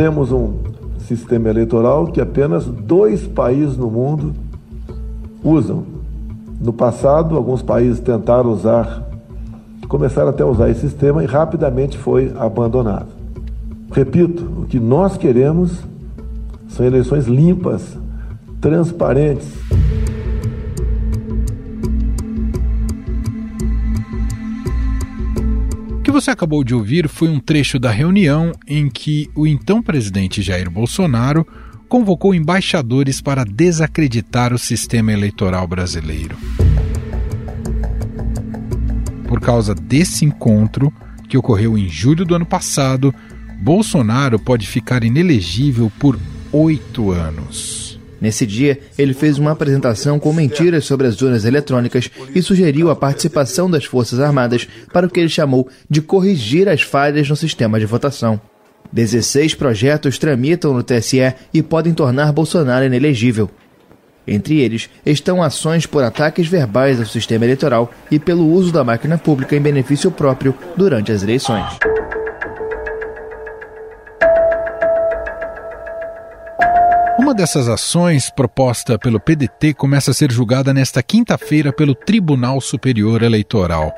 temos um sistema eleitoral que apenas dois países no mundo usam. No passado, alguns países tentaram usar, começaram até a usar esse sistema e rapidamente foi abandonado. Repito, o que nós queremos são eleições limpas, transparentes. Você acabou de ouvir foi um trecho da reunião em que o então presidente Jair Bolsonaro convocou embaixadores para desacreditar o sistema eleitoral brasileiro. Por causa desse encontro, que ocorreu em julho do ano passado, Bolsonaro pode ficar inelegível por oito anos. Nesse dia, ele fez uma apresentação com mentiras sobre as urnas eletrônicas e sugeriu a participação das Forças Armadas para o que ele chamou de corrigir as falhas no sistema de votação. 16 projetos tramitam no TSE e podem tornar Bolsonaro inelegível. Entre eles estão ações por ataques verbais ao sistema eleitoral e pelo uso da máquina pública em benefício próprio durante as eleições. Uma dessas ações, proposta pelo PDT, começa a ser julgada nesta quinta-feira pelo Tribunal Superior Eleitoral.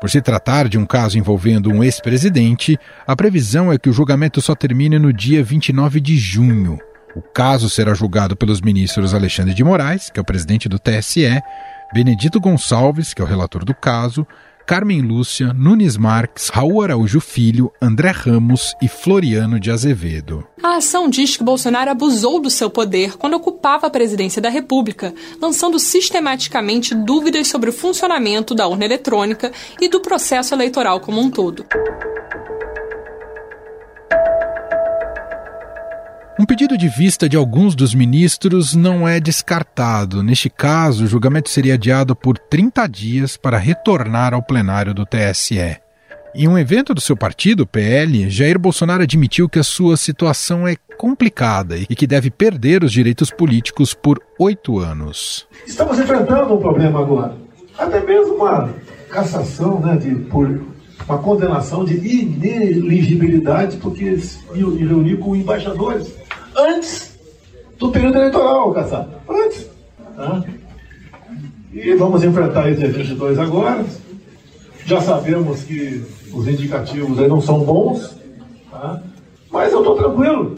Por se tratar de um caso envolvendo um ex-presidente, a previsão é que o julgamento só termine no dia 29 de junho. O caso será julgado pelos ministros Alexandre de Moraes, que é o presidente do TSE, Benedito Gonçalves, que é o relator do caso, Carmen Lúcia, Nunes Marques, Raul Araújo Filho, André Ramos e Floriano de Azevedo. A ação diz que Bolsonaro abusou do seu poder quando ocupava a presidência da República, lançando sistematicamente dúvidas sobre o funcionamento da urna eletrônica e do processo eleitoral como um todo. Um pedido de vista de alguns dos ministros não é descartado. Neste caso, o julgamento seria adiado por 30 dias para retornar ao plenário do TSE. Em um evento do seu partido, PL, Jair Bolsonaro admitiu que a sua situação é complicada e que deve perder os direitos políticos por oito anos. Estamos enfrentando um problema agora. Até mesmo uma cassação né, de, por uma condenação de ineligibilidade, porque se reuniu com embaixadores antes do período eleitoral, Caçado. Antes. Tá? E vamos enfrentar esse 22 agora. Já sabemos que os indicativos aí não são bons, tá? mas eu estou tranquilo.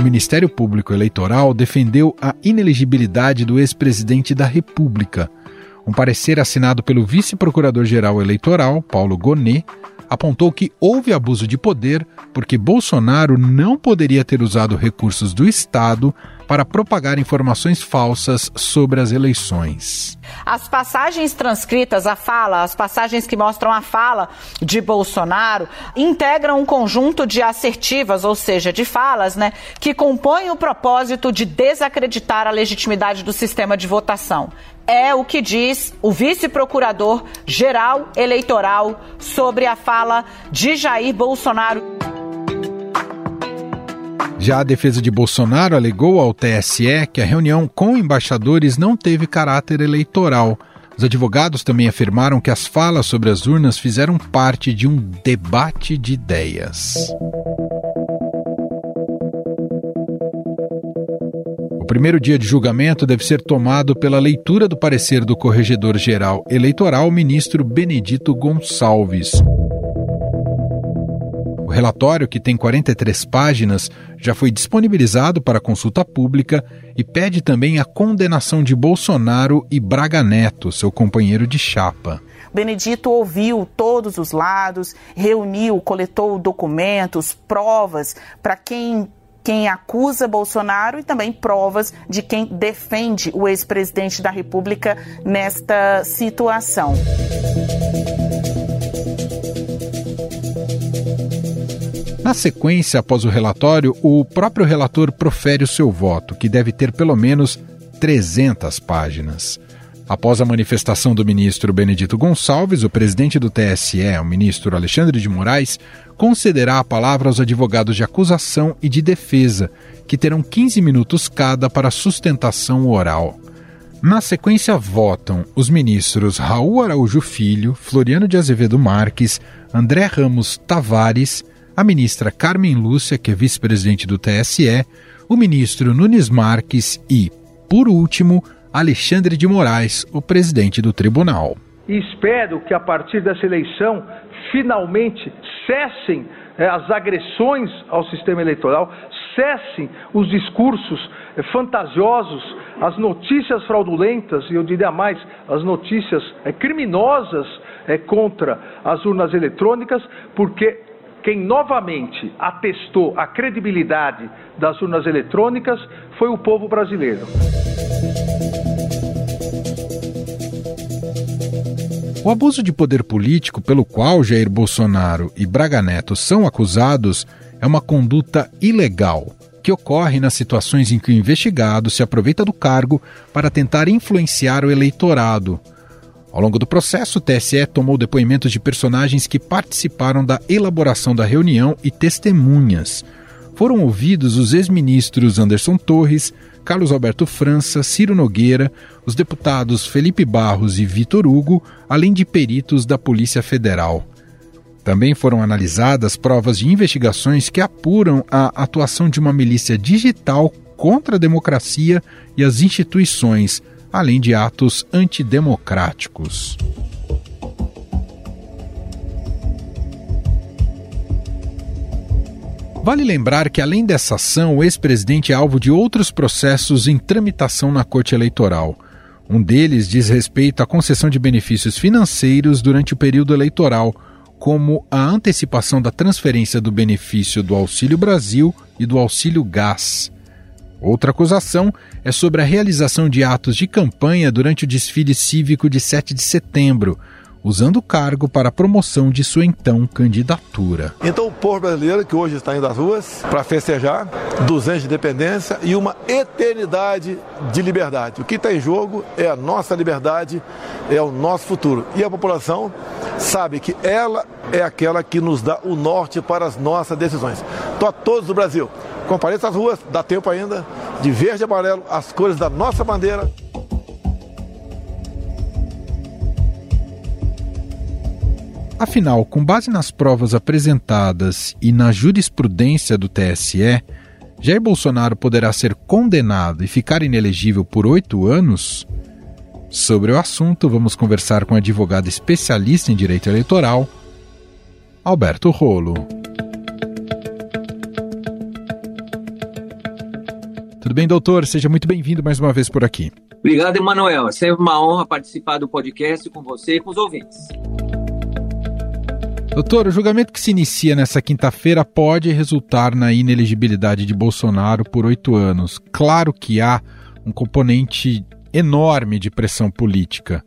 O Ministério Público Eleitoral defendeu a inelegibilidade do ex-presidente da República. Um parecer assinado pelo vice-procurador-geral eleitoral, Paulo Gonet, apontou que houve abuso de poder porque Bolsonaro não poderia ter usado recursos do Estado para propagar informações falsas sobre as eleições. As passagens transcritas, a fala, as passagens que mostram a fala de Bolsonaro, integram um conjunto de assertivas, ou seja, de falas, né, que compõem o propósito de desacreditar a legitimidade do sistema de votação é o que diz o vice-procurador geral eleitoral sobre a fala de Jair Bolsonaro. Já a defesa de Bolsonaro alegou ao TSE que a reunião com embaixadores não teve caráter eleitoral. Os advogados também afirmaram que as falas sobre as urnas fizeram parte de um debate de ideias. O primeiro dia de julgamento deve ser tomado pela leitura do parecer do Corregedor-Geral Eleitoral, ministro Benedito Gonçalves. O relatório, que tem 43 páginas, já foi disponibilizado para consulta pública e pede também a condenação de Bolsonaro e Braga Neto, seu companheiro de chapa. Benedito ouviu todos os lados, reuniu, coletou documentos, provas para quem quem acusa Bolsonaro e também provas de quem defende o ex-presidente da República nesta situação. Na sequência, após o relatório, o próprio relator profere o seu voto, que deve ter pelo menos 300 páginas. Após a manifestação do ministro Benedito Gonçalves, o presidente do TSE, o ministro Alexandre de Moraes, concederá a palavra aos advogados de acusação e de defesa, que terão 15 minutos cada para sustentação oral. Na sequência, votam os ministros Raul Araújo Filho, Floriano de Azevedo Marques, André Ramos Tavares, a ministra Carmen Lúcia, que é vice-presidente do TSE, o ministro Nunes Marques e, por último, Alexandre de Moraes, o presidente do tribunal. E espero que a partir dessa eleição finalmente cessem é, as agressões ao sistema eleitoral, cessem os discursos é, fantasiosos, as notícias fraudulentas, e eu diria mais, as notícias é, criminosas contra as urnas eletrônicas, porque quem novamente atestou a credibilidade das urnas eletrônicas foi o povo brasileiro. O abuso de poder político pelo qual Jair Bolsonaro e Braga Neto são acusados é uma conduta ilegal que ocorre nas situações em que o investigado se aproveita do cargo para tentar influenciar o eleitorado. Ao longo do processo, o TSE tomou depoimentos de personagens que participaram da elaboração da reunião e testemunhas. Foram ouvidos os ex-ministros Anderson Torres, Carlos Alberto França, Ciro Nogueira, os deputados Felipe Barros e Vitor Hugo, além de peritos da Polícia Federal. Também foram analisadas provas de investigações que apuram a atuação de uma milícia digital contra a democracia e as instituições, além de atos antidemocráticos. Vale lembrar que, além dessa ação, o ex-presidente é alvo de outros processos em tramitação na Corte Eleitoral. Um deles diz respeito à concessão de benefícios financeiros durante o período eleitoral, como a antecipação da transferência do benefício do Auxílio Brasil e do Auxílio Gás. Outra acusação é sobre a realização de atos de campanha durante o desfile cívico de 7 de setembro, usando o cargo para a promoção de sua então candidatura. Então o povo brasileiro que hoje está indo às ruas para festejar 200 anos de independência e uma eternidade de liberdade. O que está em jogo é a nossa liberdade, é o nosso futuro. E a população sabe que ela é aquela que nos dá o norte para as nossas decisões. Então a todos do Brasil, compareça às ruas, dá tempo ainda, de verde e amarelo, as cores da nossa bandeira. Afinal, com base nas provas apresentadas e na jurisprudência do TSE, Jair Bolsonaro poderá ser condenado e ficar inelegível por oito anos? Sobre o assunto, vamos conversar com o advogado especialista em direito eleitoral, Alberto Rolo. Tudo bem, doutor? Seja muito bem-vindo mais uma vez por aqui. Obrigado, Emanuel. É sempre uma honra participar do podcast com você e com os ouvintes. Doutor, o julgamento que se inicia nessa quinta-feira pode resultar na inelegibilidade de Bolsonaro por oito anos. Claro que há um componente enorme de pressão política.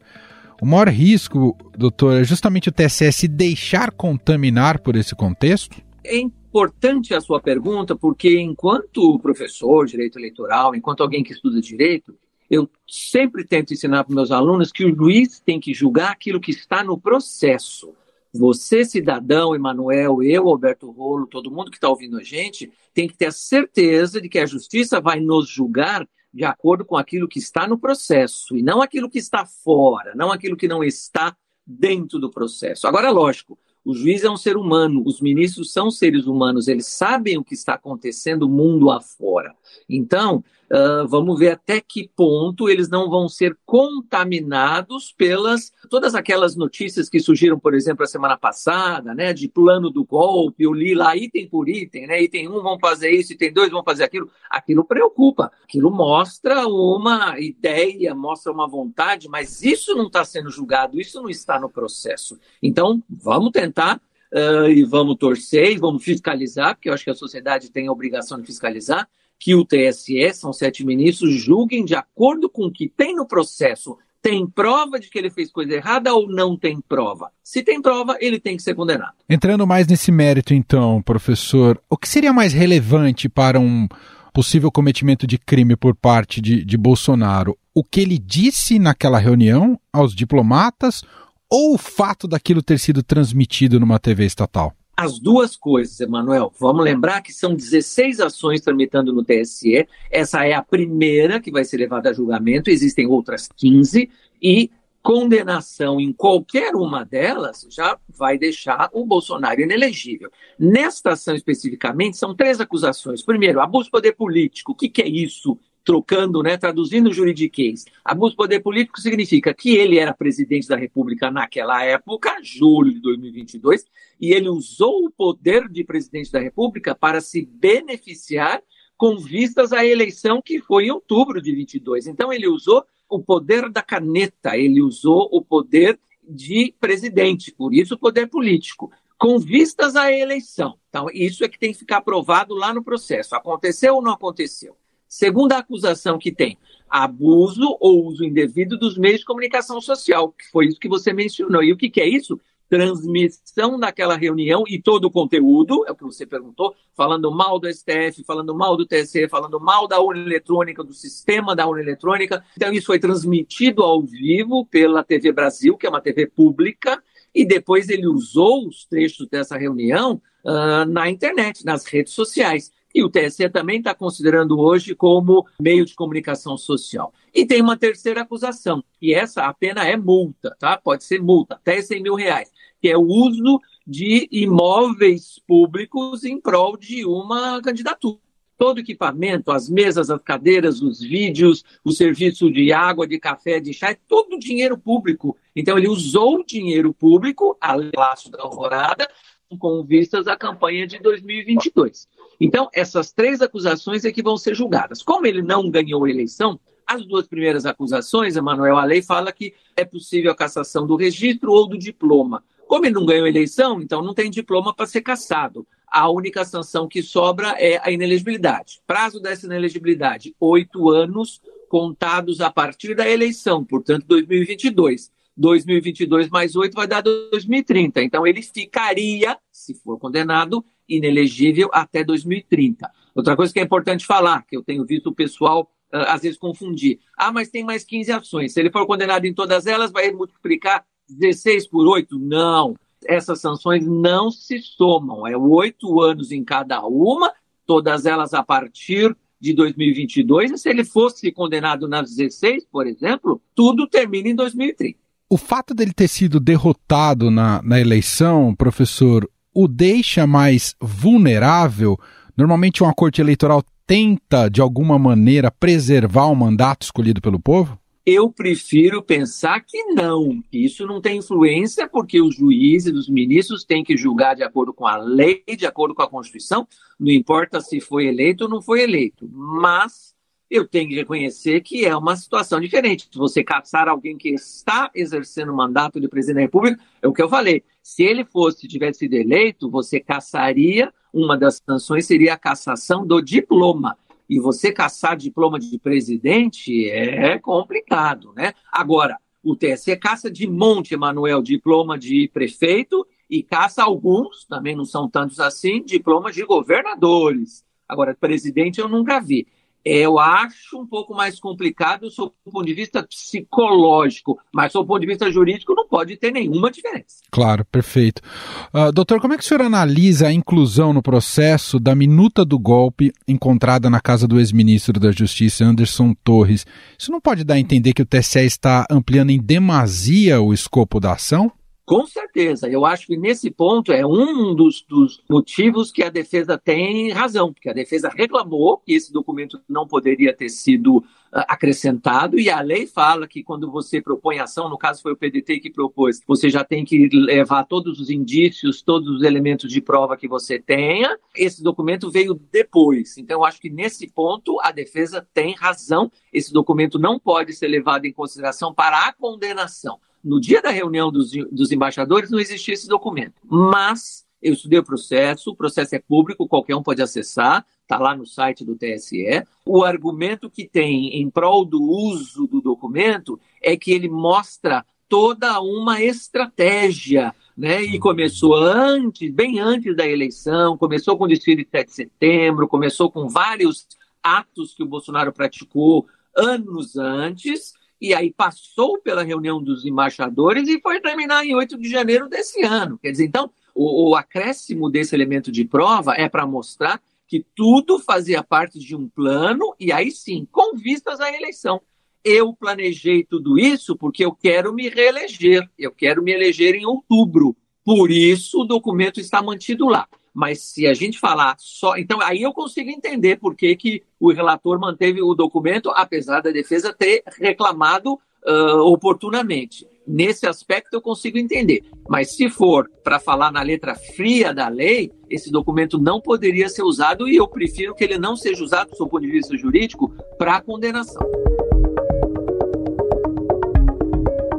O maior risco, doutor, é justamente o TSE se deixar contaminar por esse contexto? É importante a sua pergunta, porque enquanto professor de direito eleitoral, enquanto alguém que estuda direito, eu sempre tento ensinar para meus alunos que o juiz tem que julgar aquilo que está no processo você, cidadão, Emanuel, eu, Alberto Rolo, todo mundo que está ouvindo a gente, tem que ter a certeza de que a justiça vai nos julgar de acordo com aquilo que está no processo e não aquilo que está fora, não aquilo que não está dentro do processo. Agora, lógico, o juiz é um ser humano, os ministros são seres humanos, eles sabem o que está acontecendo mundo afora. Então, Uh, vamos ver até que ponto eles não vão ser contaminados pelas todas aquelas notícias que surgiram, por exemplo, a semana passada, né, de plano do golpe, eu li lá item por item, né, item um vão fazer isso, item dois vão fazer aquilo. Aquilo preocupa, aquilo mostra uma ideia, mostra uma vontade, mas isso não está sendo julgado, isso não está no processo. Então, vamos tentar uh, e vamos torcer e vamos fiscalizar, porque eu acho que a sociedade tem a obrigação de fiscalizar que o TSE, são sete ministros, julguem de acordo com o que tem no processo. Tem prova de que ele fez coisa errada ou não tem prova? Se tem prova, ele tem que ser condenado. Entrando mais nesse mérito, então, professor, o que seria mais relevante para um possível cometimento de crime por parte de, de Bolsonaro? O que ele disse naquela reunião aos diplomatas ou o fato daquilo ter sido transmitido numa TV estatal? As duas coisas, Emanuel. Vamos lembrar que são 16 ações tramitando no TSE. Essa é a primeira que vai ser levada a julgamento, existem outras 15, e condenação em qualquer uma delas já vai deixar o Bolsonaro inelegível. Nesta ação especificamente, são três acusações. Primeiro, abuso de poder político. O que, que é isso? Trocando, né, traduzindo o juridiquês. Abuso de poder político significa que ele era presidente da República naquela época, julho de 2022, e ele usou o poder de presidente da República para se beneficiar com vistas à eleição que foi em outubro de 22. Então ele usou o poder da caneta, ele usou o poder de presidente, por isso o poder político, com vistas à eleição. Então, isso é que tem que ficar aprovado lá no processo. Aconteceu ou não aconteceu? Segunda acusação que tem, abuso ou uso indevido dos meios de comunicação social, que foi isso que você mencionou. E o que, que é isso? transmissão daquela reunião e todo o conteúdo, é o que você perguntou, falando mal do STF, falando mal do TSE, falando mal da urna eletrônica, do sistema da urna eletrônica. Então, isso foi transmitido ao vivo pela TV Brasil, que é uma TV pública, e depois ele usou os trechos dessa reunião uh, na internet, nas redes sociais. E o TSE também está considerando hoje como meio de comunicação social. E tem uma terceira acusação, e essa a pena é multa, tá? Pode ser multa, até 100 mil reais, que é o uso de imóveis públicos em prol de uma candidatura. Todo equipamento, as mesas, as cadeiras, os vídeos, o serviço de água, de café, de chá, é todo dinheiro público. Então ele usou o dinheiro público, a laço da alvorada, com vistas à campanha de 2022. Então, essas três acusações é que vão ser julgadas. Como ele não ganhou a eleição, as duas primeiras acusações, Emanuel, a lei fala que é possível a cassação do registro ou do diploma. Como ele não ganhou a eleição, então não tem diploma para ser cassado. A única sanção que sobra é a inelegibilidade. Prazo dessa inelegibilidade: oito anos contados a partir da eleição, portanto, 2022. 2022 mais 8 vai dar 2030. Então, ele ficaria, se for condenado, inelegível até 2030. Outra coisa que é importante falar, que eu tenho visto o pessoal uh, às vezes confundir. Ah, mas tem mais 15 ações. Se ele for condenado em todas elas, vai multiplicar 16 por 8? Não. Essas sanções não se somam. É oito anos em cada uma, todas elas a partir de 2022. E se ele fosse condenado nas 16, por exemplo, tudo termina em 2030. O fato dele ter sido derrotado na, na eleição, professor, o deixa mais vulnerável? Normalmente, uma corte eleitoral tenta, de alguma maneira, preservar o mandato escolhido pelo povo? Eu prefiro pensar que não, isso não tem influência, porque os juízes, os ministros têm que julgar de acordo com a lei, de acordo com a Constituição, não importa se foi eleito ou não foi eleito. Mas eu tenho que reconhecer que é uma situação diferente. Se você caçar alguém que está exercendo o mandato de presidente da República, é o que eu falei. Se ele fosse, tivesse sido eleito, você caçaria, uma das sanções seria a cassação do diploma. E você caçar diploma de presidente é complicado, né? Agora, o TSE caça de monte, Emanuel, diploma de prefeito e caça alguns, também não são tantos assim, diplomas de governadores. Agora, presidente eu nunca vi eu acho um pouco mais complicado sob o ponto de vista psicológico, mas sob o ponto de vista jurídico não pode ter nenhuma diferença. Claro, perfeito. Uh, doutor, como é que o senhor analisa a inclusão no processo da minuta do golpe encontrada na casa do ex-ministro da Justiça, Anderson Torres? Isso não pode dar a entender que o TSE está ampliando em demasia o escopo da ação? Com certeza, eu acho que nesse ponto é um dos, dos, motivos que a defesa tem razão, porque a defesa reclamou que esse documento não poderia ter sido uh, acrescentado, e a lei fala que quando você propõe ação, no caso foi o PDT que propôs, você já tem que levar todos os indícios, todos os elementos de prova que você tenha. Esse documento veio depois, então eu acho que nesse ponto a defesa tem razão, esse documento não pode ser levado em consideração para a condenação no dia da reunião dos, dos embaixadores não existia esse documento. Mas eu estudei o processo, o processo é público, qualquer um pode acessar, está lá no site do TSE. O argumento que tem em prol do uso do documento é que ele mostra toda uma estratégia, né? E começou antes, bem antes da eleição, começou com o desfile de 7 de setembro, começou com vários atos que o Bolsonaro praticou anos antes, e aí passou pela reunião dos embaixadores e foi terminar em 8 de janeiro desse ano. Quer dizer, então, O, o acréscimo desse elemento de prova é para mostrar que tudo fazia parte de um plano e aí sim, com vistas à eleição. Eu planejei tudo isso porque eu quero me reeleger, eu quero me eleger em outubro. Por isso o documento está mantido lá. Mas se a gente falar só. Então, aí eu consigo entender por que, que o relator manteve o documento, apesar da defesa ter reclamado uh, oportunamente. Nesse aspecto eu consigo entender. Mas se for para falar na letra fria da lei, esse documento não poderia ser usado e eu prefiro que ele não seja usado, do seu ponto de vista jurídico, para condenação.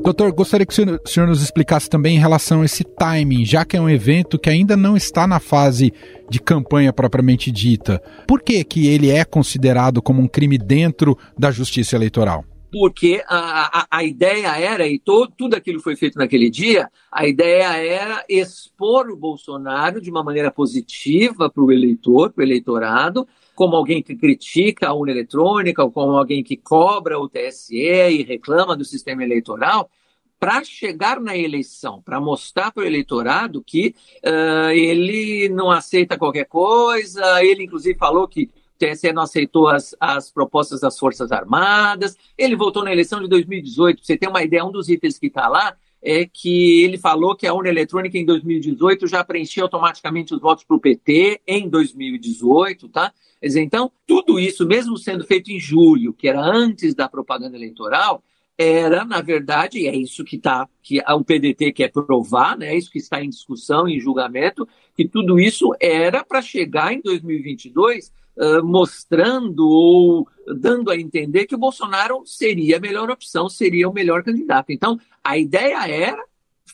Doutor, gostaria que o senhor nos explicasse também em relação a esse timing, já que é um evento que ainda não está na fase de campanha propriamente dita. Por que, que ele é considerado como um crime dentro da justiça eleitoral? porque a, a, a, ideia era, e todo, tudo aquilo foi feito naquele dia, a ideia era expor o Bolsonaro de uma maneira positiva para o eleitor, para o eleitorado, como alguém que critica a urna eletrônica, ou como alguém que cobra o TSE e reclama do sistema eleitoral, para chegar na eleição, para mostrar para o eleitorado que uh, ele não aceita qualquer coisa, ele inclusive falou que o TSE não aceitou as, as propostas das Forças Armadas, ele votou na eleição de 2018, você tem uma ideia, um dos itens que está lá é que ele falou que a urna eletrônica em 2018 já preenchia automaticamente os votos para o PT em 2018, tá? Quer dizer, então, tudo isso, mesmo sendo feito em julho, que era antes da propaganda eleitoral, era, na verdade, é isso que tá, que o PDT quer provar, né? É isso que está em discussão, em julgamento, que tudo isso era para chegar em 2022 mostrando ou dando a entender que o Bolsonaro seria a melhor opção, seria o melhor candidato. Então, a ideia era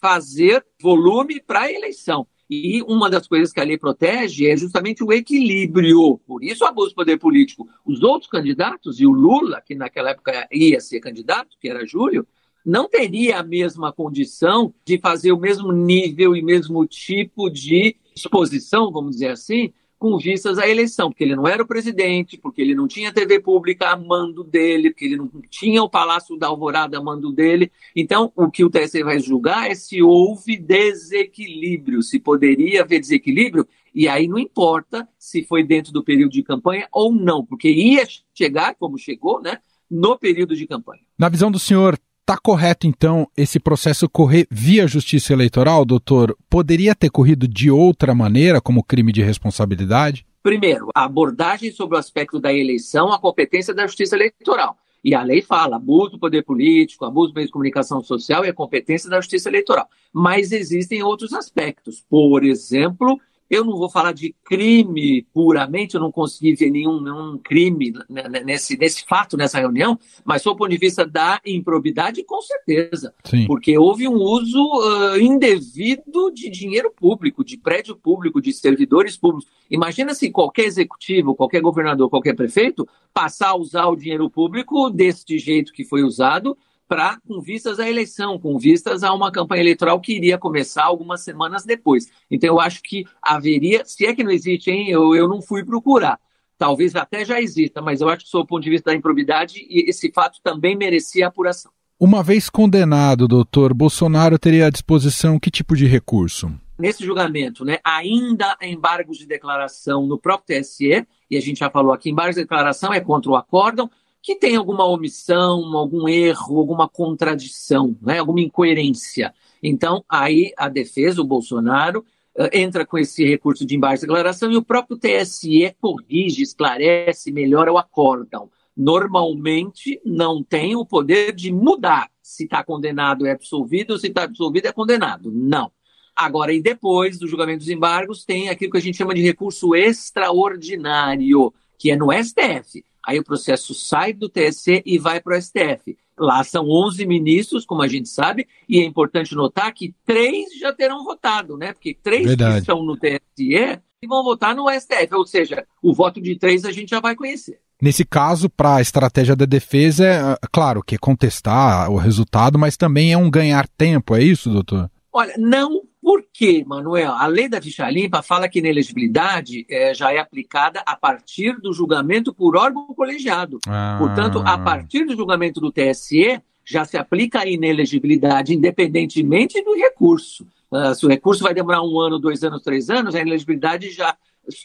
fazer volume para a eleição. E uma das coisas que a lei protege é justamente o equilíbrio. Por isso, o abuso do poder político. Os outros candidatos, e o Lula, que naquela época ia ser candidato, que era Júlio, não teria a mesma condição de fazer o mesmo nível e mesmo tipo de exposição, vamos dizer assim, com vistas à eleição, porque ele não era o presidente, porque ele não tinha TV pública a mando dele, porque ele não tinha o Palácio da Alvorada a mando dele. Então, o que o TSE vai julgar é se houve desequilíbrio, se poderia haver desequilíbrio, e aí não importa se foi dentro do período de campanha ou não, porque ia chegar, como chegou, né, no período de campanha. Na visão do senhor, Está correto, então, esse processo correr via justiça eleitoral, doutor? Poderia ter corrido de outra maneira, como crime de responsabilidade? Primeiro, a abordagem sobre o aspecto da eleição, a competência da justiça eleitoral. E a lei fala abuso do poder político, abuso do meio de comunicação social a competência da justiça eleitoral. Mas existem outros aspectos. Por exemplo, eu não vou falar de crime puramente, eu não consegui ver nenhum, nenhum crime nesse, nesse fato, nessa reunião, mas do ponto de vista da improbidade, com certeza. Sim. Porque houve um uso uh, indevido de dinheiro público, de prédio público, de servidores públicos. Imagina se qualquer executivo, qualquer governador, qualquer prefeito passar a usar o dinheiro público deste jeito que foi usado para com vistas à eleição, com vistas a uma campanha eleitoral que iria começar algumas semanas depois. Então eu acho que haveria, se é que não existe, hein, eu, eu não fui procurar. Talvez até já exista, mas eu acho que, sob o ponto de vista da improbidade, esse fato também merecia apuração. Uma vez condenado, doutor, Bolsonaro teria à disposição que tipo de recurso? Nesse julgamento, né, ainda embargos de declaração no próprio TSE, e a gente já falou aqui, embargos de declaração é contra o acórdão, que tem alguma omissão, algum erro, alguma contradição, né, alguma incoerência. Então, aí a defesa, o Bolsonaro, uh, entra com esse recurso de embargo de declaração e o próprio TSE corrige, esclarece, melhora o acórdão. Normalmente não tem o poder de mudar se está condenado é absolvido, se está absolvido é condenado. Não. Agora, e depois do julgamento dos embargos, tem aquilo que a gente chama de recurso extraordinário, que é no STF. Aí o processo sai do TSE e vai para o STF. Lá são 11 ministros, como a gente sabe, e é importante notar que três já terão votado, né? Porque três Verdade. que estão no TSE vão votar no STF. Ou seja, o voto de três a gente já vai conhecer. Nesse caso, para a estratégia da defesa, é claro que é contestar o resultado, mas também é um ganhar tempo, é isso, doutor? Olha, não por quê, Manuel? A lei da ficha limpa fala que inelegibilidade é, já é aplicada a partir do julgamento por órgão colegiado. Ah. Portanto, a partir do julgamento do TSE, já se aplica a inelegibilidade independentemente do recurso. Uh, se o recurso vai demorar um ano, dois anos, três anos, a inelegibilidade já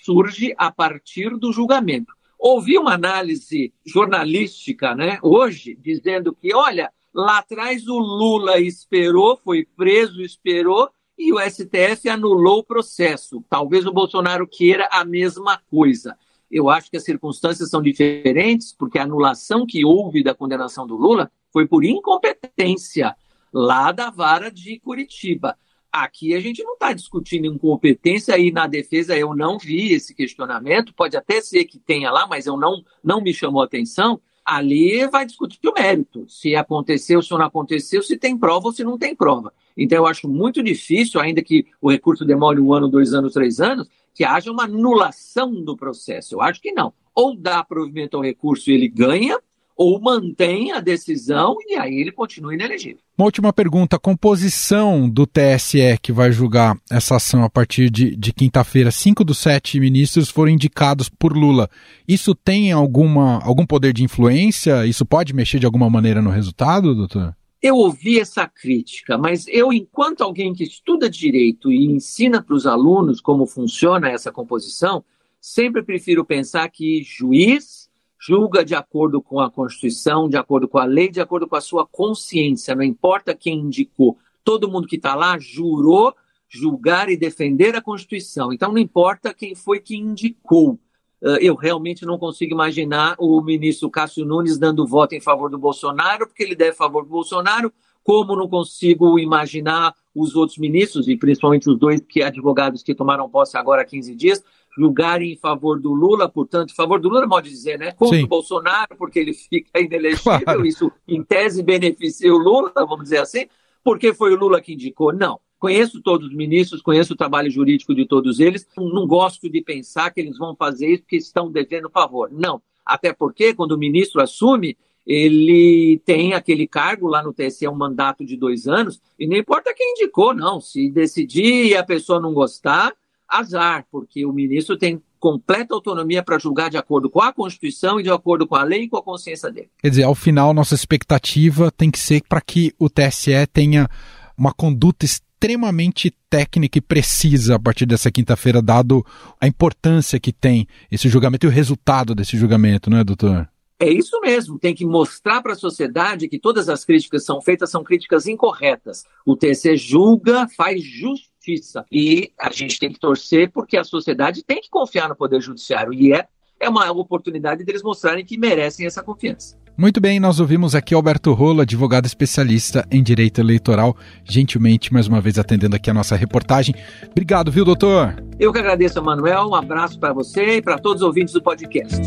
surge a partir do julgamento. Ouvi uma análise jornalística né, hoje dizendo que, olha, lá atrás o Lula esperou, foi preso, esperou, e o STF anulou o processo. Talvez o Bolsonaro queira a mesma coisa. Eu acho que as circunstâncias são diferentes, porque a anulação que houve da condenação do Lula foi por incompetência lá da vara de Curitiba. Aqui a gente não está discutindo incompetência e na defesa eu não vi esse questionamento. Pode até ser que tenha lá, mas eu não, não me chamou a atenção. Ali vai discutir o mérito, se aconteceu, se não aconteceu, se tem prova ou se não tem prova. Então eu acho muito difícil, ainda que o recurso demore um ano, dois anos, três anos, que haja uma anulação do processo. Eu acho que não. Ou dá provimento ao recurso e ele ganha, ou mantém a decisão e aí ele continua inelegível. Uma última pergunta: a composição do TSE que vai julgar essa ação a partir de, de quinta-feira, cinco dos sete ministros foram indicados por Lula. Isso tem alguma, algum poder de influência? Isso pode mexer de alguma maneira no resultado, doutor? Eu ouvi essa crítica, mas eu, enquanto alguém que estuda direito e ensina para os alunos como funciona essa composição, sempre prefiro pensar que juiz julga de acordo com a Constituição, de acordo com a lei, de acordo com a sua consciência, não importa quem indicou. Todo mundo que está lá jurou julgar e defender a Constituição. Então, não importa quem foi que indicou. Ah, eu realmente não consigo imaginar o ministro Cássio Nunes dando voto em favor do Bolsonaro, porque ele deve favor do Bolsonaro, como não consigo imaginar os outros ministros, e principalmente os dois advogados que tomaram posse agora há 15 dias, julgarem em favor do Lula, portanto, em favor do Lula, pode dizer, né? Contra Sim. o Bolsonaro, porque ele fica inelegível, claro. isso em tese beneficia o Lula, vamos dizer assim, porque foi o Lula que indicou. Não. Conheço todos os ministros, conheço o trabalho jurídico de todos eles, não gosto de pensar que eles vão fazer isso porque estão devendo favor. Não. Até porque, quando o ministro assume, ele tem aquele cargo lá no TSE, um mandato de dois anos, e não importa quem indicou, não. Se decidir e a pessoa não gostar, azar, porque o ministro tem completa autonomia para julgar de acordo com a Constituição e de acordo com a lei e com a consciência dele. Quer dizer, ao final, nossa expectativa tem que ser para que o TSE tenha uma conduta extremamente técnica e precisa a partir dessa quinta-feira, dado a importância que tem esse julgamento e o resultado desse julgamento, não é, doutor? É isso mesmo, tem que mostrar para a sociedade que todas as críticas são feitas são críticas incorretas. O TSE julga, faz justiça justiça. E a gente tem que torcer porque a sociedade tem que confiar no Poder Judiciário. E é, é uma oportunidade deles mostrarem que merecem essa confiança. Muito bem, nós ouvimos aqui Alberto Rolo, advogado especialista em direito eleitoral, gentilmente mais uma vez atendendo aqui a nossa reportagem. Obrigado, viu, doutor? Eu que agradeço, Manuel. Um abraço para você e para todos os ouvintes do podcast.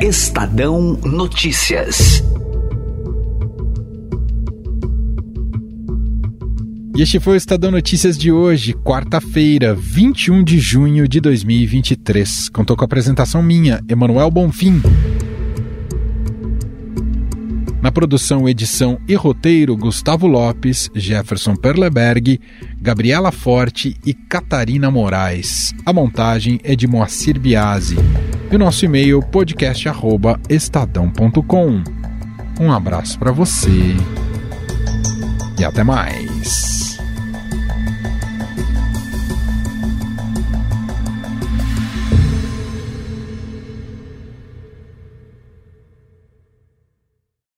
Estadão Notícias. E este foi o Estadão Notícias de hoje, quarta-feira, 21 de junho de 2023. Contou com a apresentação minha, Emanuel Bonfim. Na produção, edição e roteiro, Gustavo Lopes, Jefferson Perleberg, Gabriela Forte e Catarina Moraes. A montagem é de Moacir Biasi. E o nosso e-mail, podcast.estadão.com. Um abraço para você e até mais.